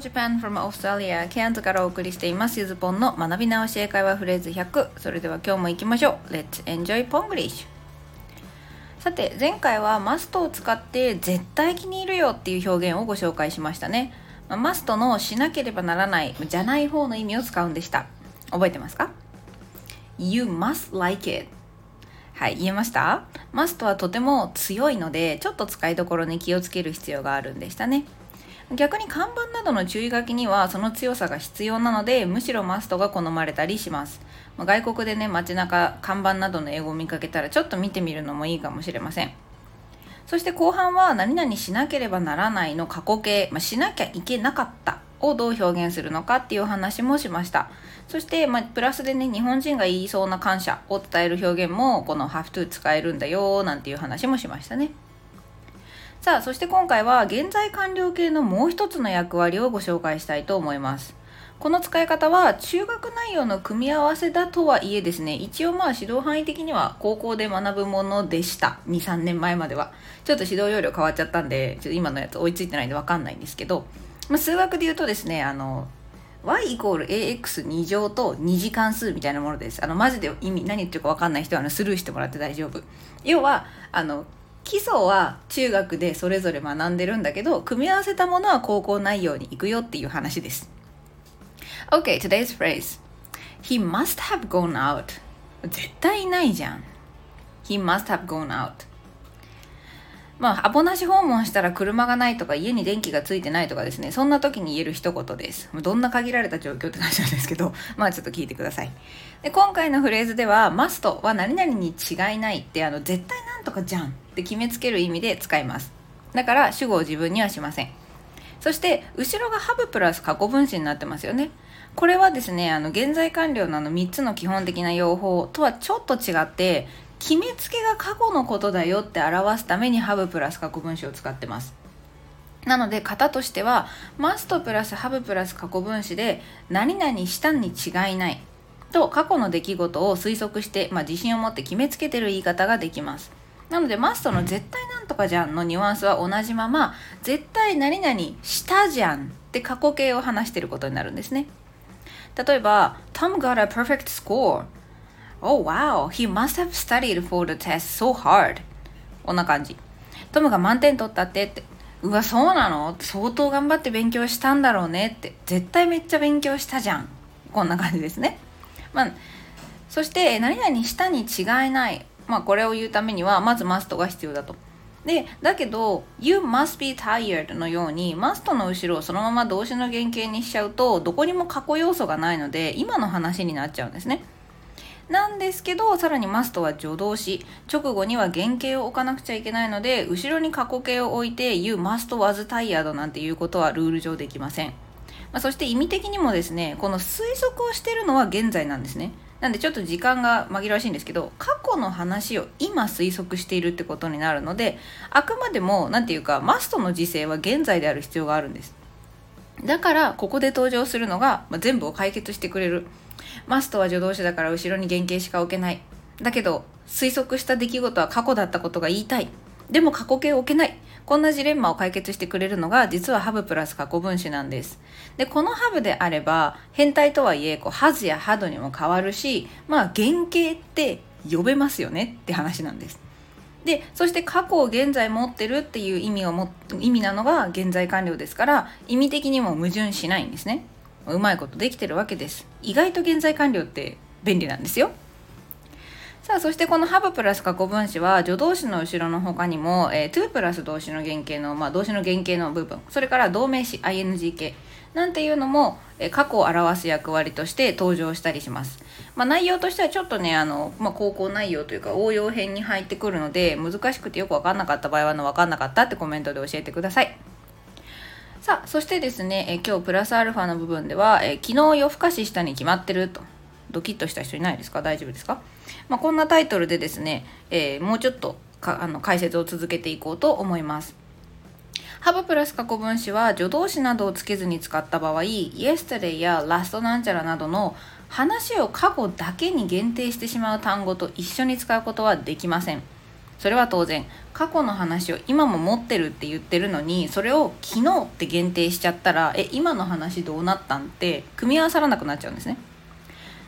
Japan from Australia ケアンズからお送りしています。ゆずぽんの学び直し英会話フレーズ100それでは今日も行きましょう。Let's enjoy Ponglish さて前回はマストを使って絶対気に入るよっていう表現をご紹介しましたね。マストのしなければならないじゃない方の意味を使うんでした。覚えてますか？You must like it はい言えました？マストはとても強いのでちょっと使いどころに気をつける必要があるんでしたね。逆に看板などの注意書きにはその強さが必要なのでむしろマストが好まれたりします。外国でね街中看板などの英語を見かけたらちょっと見てみるのもいいかもしれません。そして後半は何々しなければならないの過去形、まあ、しなきゃいけなかったをどう表現するのかっていう話もしました。そして、まあ、プラスでね日本人が言いそうな感謝を伝える表現もこの have to 使えるんだよなんていう話もしましたね。さあそして今回は現在完了形のもう一つの役割をご紹介したいと思いますこの使い方は中学内容の組み合わせだとはいえですね一応まあ指導範囲的には高校で学ぶものでした23年前まではちょっと指導要領変わっちゃったんでちょっと今のやつ追いついてないんで分かんないんですけど、まあ、数学で言うとですねあの y イコール ax2 乗と2次関数みたいなものです。あの、マジで意味何言ってるか分かんない人はあのスルーしてもらって大丈夫。要は、あの、基礎は中学でそれぞれ学んでるんだけど組み合わせたものは高校内容に行くよっていう話です。OK today's phrase. He must have gone out. 絶対ないじゃん。He must have gone out. まあ、アポなし訪問したら車がないとか家に電気がついてないとかですね、そんな時に言える一言です。どんな限られた状況って感じなんですけど、まあちょっと聞いてください。で今回のフレーズでは、マストは何々に違いないって、あの、絶対なんとかじゃんって決めつける意味で使います。だから主語を自分にはしません。そして後ろがハブプラス過去分詞になってますよね。これはですね、あの現在完了のあの3つの基本的な用法とはちょっと違って、決めつけが過去のことだよって表すためにハブプラス過去分詞を使ってます。なので型としてはマストプラスハブプラス過去分詞で何々したに違いないと過去の出来事を推測して、まあ、自信を持って決めつけてる言い方ができます。なのでマストの絶対なんとかじゃんのニュアンスは同じまま絶対何々したじゃんって過去形を話してることになるんですね。例えば Tom got a perfect score Oh wow, he must have studied for the test so hard. こんな感じ。トムが満点取ったってって。うわ、そうなの？相当頑張って勉強したんだろうねって。絶対めっちゃ勉強したじゃん。こんな感じですね。まあ、そして、何々したに違いない。まあ、これを言うためには、まずマストが必要だと。で、だけど、you must be tired のように、マストの後ろをそのまま動詞の原型にしちゃうと、どこにも過去要素がないので、今の話になっちゃうんですね。なんですけどさらにマストは助動詞。直後には原型を置かなくちゃいけないので後ろに過去形を置いて You must was tired なんていうことはルール上できません、まあ、そして意味的にもですねこの推測をしてるのは現在なんですね。なんでちょっと時間が紛らわしいんですけど過去の話を今推測しているってことになるのであくまでも何て言うかマストの時勢は現在である必要があるんです。だからここで登場するのが、まあ、全部を解決してくれる。マストは助動詞だから後ろに原型しか置けない。だけど、推測した出来事は過去だったことが言いたい。でも過去形を置けない。こんなジレンマを解決してくれるのが実はハブプラス過去分詞なんです。で、このハブであれば変態とはいえこうハズやハドにも変わるし、まあ原型って呼べますよねって話なんです。で、そして過去を現在持ってるっていう意味をも意味なのが現在完了ですから意味的にも矛盾しないんですね。うまいことできてるわけです。意外と現在完了って便利なんですよ。さあそしてこのハブプラス過去分詞は助動詞の後ろの他にも、えー、to プラス動詞の原型の、まあ、動詞の原型の部分。それから動名詞 ing 形なんていうのも、えー、過去を表す役割として登場したりします、まあ、内容としてはちょっとねあの、まあ、高校内容というか応用編に入ってくるので難しくてよく分かんなかった場合はの分かんなかったってコメントで教えてください。さあ、そしてですね、え今日プラスアルファの部分では、え昨日夜更かししたに決まってると。ドキッとした人いないですか？大丈夫ですか、まあ、こんなタイトルでですね、えー、もうちょっとかあの解説を続けていこうと思います。ハブプラス過去分詞は助動詞などをつけずに使った場合、yesterday や last なんちゃらなどの話を過去だけに限定してしまう単語と一緒に使うことはできません。それは当然。過去の話を今も持ってるって言ってるのにそれを昨日って限定しちゃったらえ今の話どうなったんって組み合わさらなくなっちゃうんですね。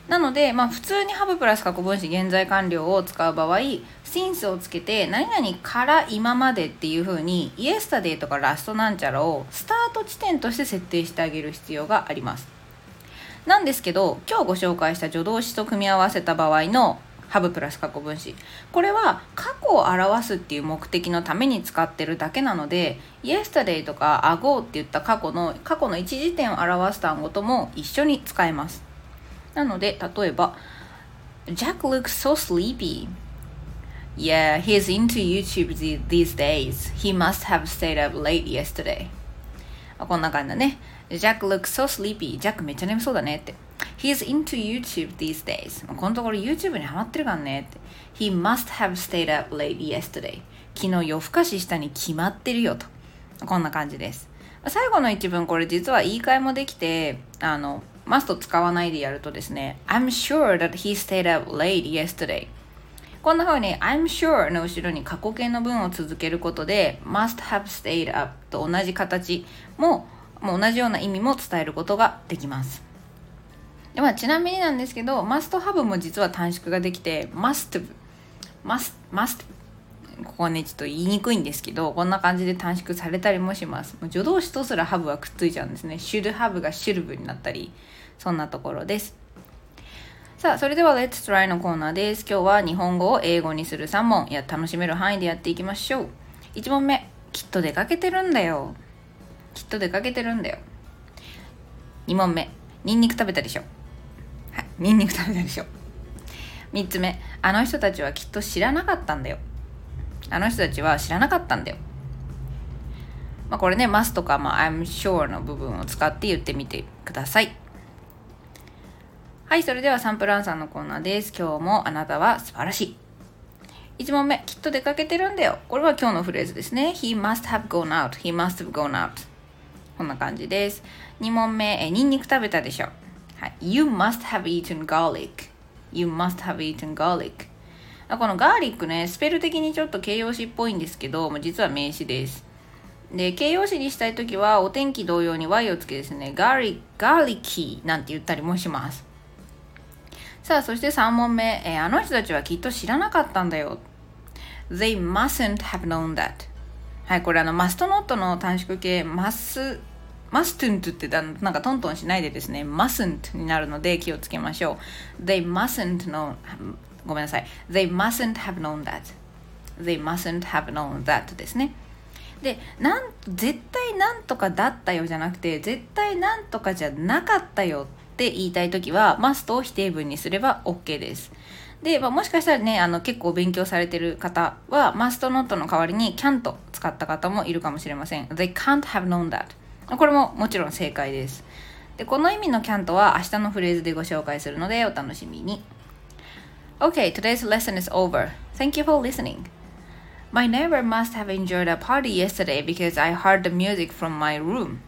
なので、まあ、普通にハブプラス過去分詞現在完了を使う場合 since をつけて何々から今までっていう風に yesterday とかラストなんちゃらをスタート地点として設定してあげる必要があります。なんですけど今日ご紹介した助動詞と組み合わせた場合のハブプラス過去分詞これは過去を表すっていう目的のために使ってるだけなので yesterday とか ago って言った過去の過去の一時点を表す単語とも一緒に使えますなので例えば Jack looks so sleepy Yeah, he's into YouTube these days. He must have stayed up late yesterday. こんな感じだね。Jack looks so sleepy. ジャックめっちゃ眠そうだねって。He's into YouTube these days. このところ YouTube にハマってるからね。He must have stayed up late yesterday. 昨日夜更かししたに決まってるよと。こんな感じです。最後の一文、これ実は言い換えもできて、あの、マスト使わないでやるとですね、I'm sure that he stayed up late yesterday. こんなふうに、I'm sure の後ろに過去形の文を続けることで、must have stayed up と同じ形も、も同じような意味も伝えることができます。でまあ、ちなみになんですけど must have も実は短縮ができて must must must ここねちょっと言いにくいんですけどこんな感じで短縮されたりもします助動詞とすら have はくっついちゃうんですね should have が should になったりそんなところですさあ、それでは Let's Try のコーナーです。今日は日本語を英語にする3問や楽しめる範囲でやっていきましょう。1問目、きっと出かけてるんだよ。きっと出かけてるんだよ。2問目、ニンニク食べたでしょ。ニンニク食べたでしょ。3つ目、あの人たちはきっと知らなかったんだよ。あの人たちは知らなかったんだよ。まあ、これね、must とか、まあ、I'm sure の部分を使って言ってみてください。はい、それではサンプルアンサーのコーナーです。今日もあなたは素晴らしい。1問目、きっと出かけてるんだよ。これは今日のフレーズですね。He must have gone out. He must have gone out. こんな感じです。2問目、えニンニク食べたでしょ。はい、You must have eaten garlic. You must have eaten garlic. このガーリックね、スペル的にちょっと形容詞っぽいんですけど、実は名詞です。で、形容詞にしたいときは、お天気同様に Y をつけですね、ガーリガーリキーなんて言ったりもします。さあ、そして3問目、えー、あの人たちはきっと知らなかったんだよ。They mustn't have known that. はい、これあの、マストノットの短縮形、マス、マストゥントってなんかトントンしないでですね、mustn't になるので気をつけましょう。They mustn't know, ごめんなさい。They mustn't have known that. They mustn't have known that ですね。で、なん絶対なんとかだったよじゃなくて、絶対なんとかじゃなかったよって言いたい時は must を否定文にすれば OK です。で、まあ、もしかしたらね、あの結構勉強されてる方は must not の代わりに can't 使った方もいるかもしれません。They can't have known that. これももちろん正解です。で、この意味の can't は明日のフレーズでご紹介するのでお楽しみに。Okay, today's lesson is over. Thank you for listening. My neighbor must have enjoyed a party yesterday because I heard the music from my room.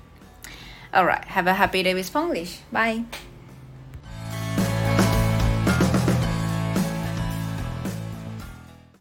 Alright, have a happy day with Spanglish. Bye.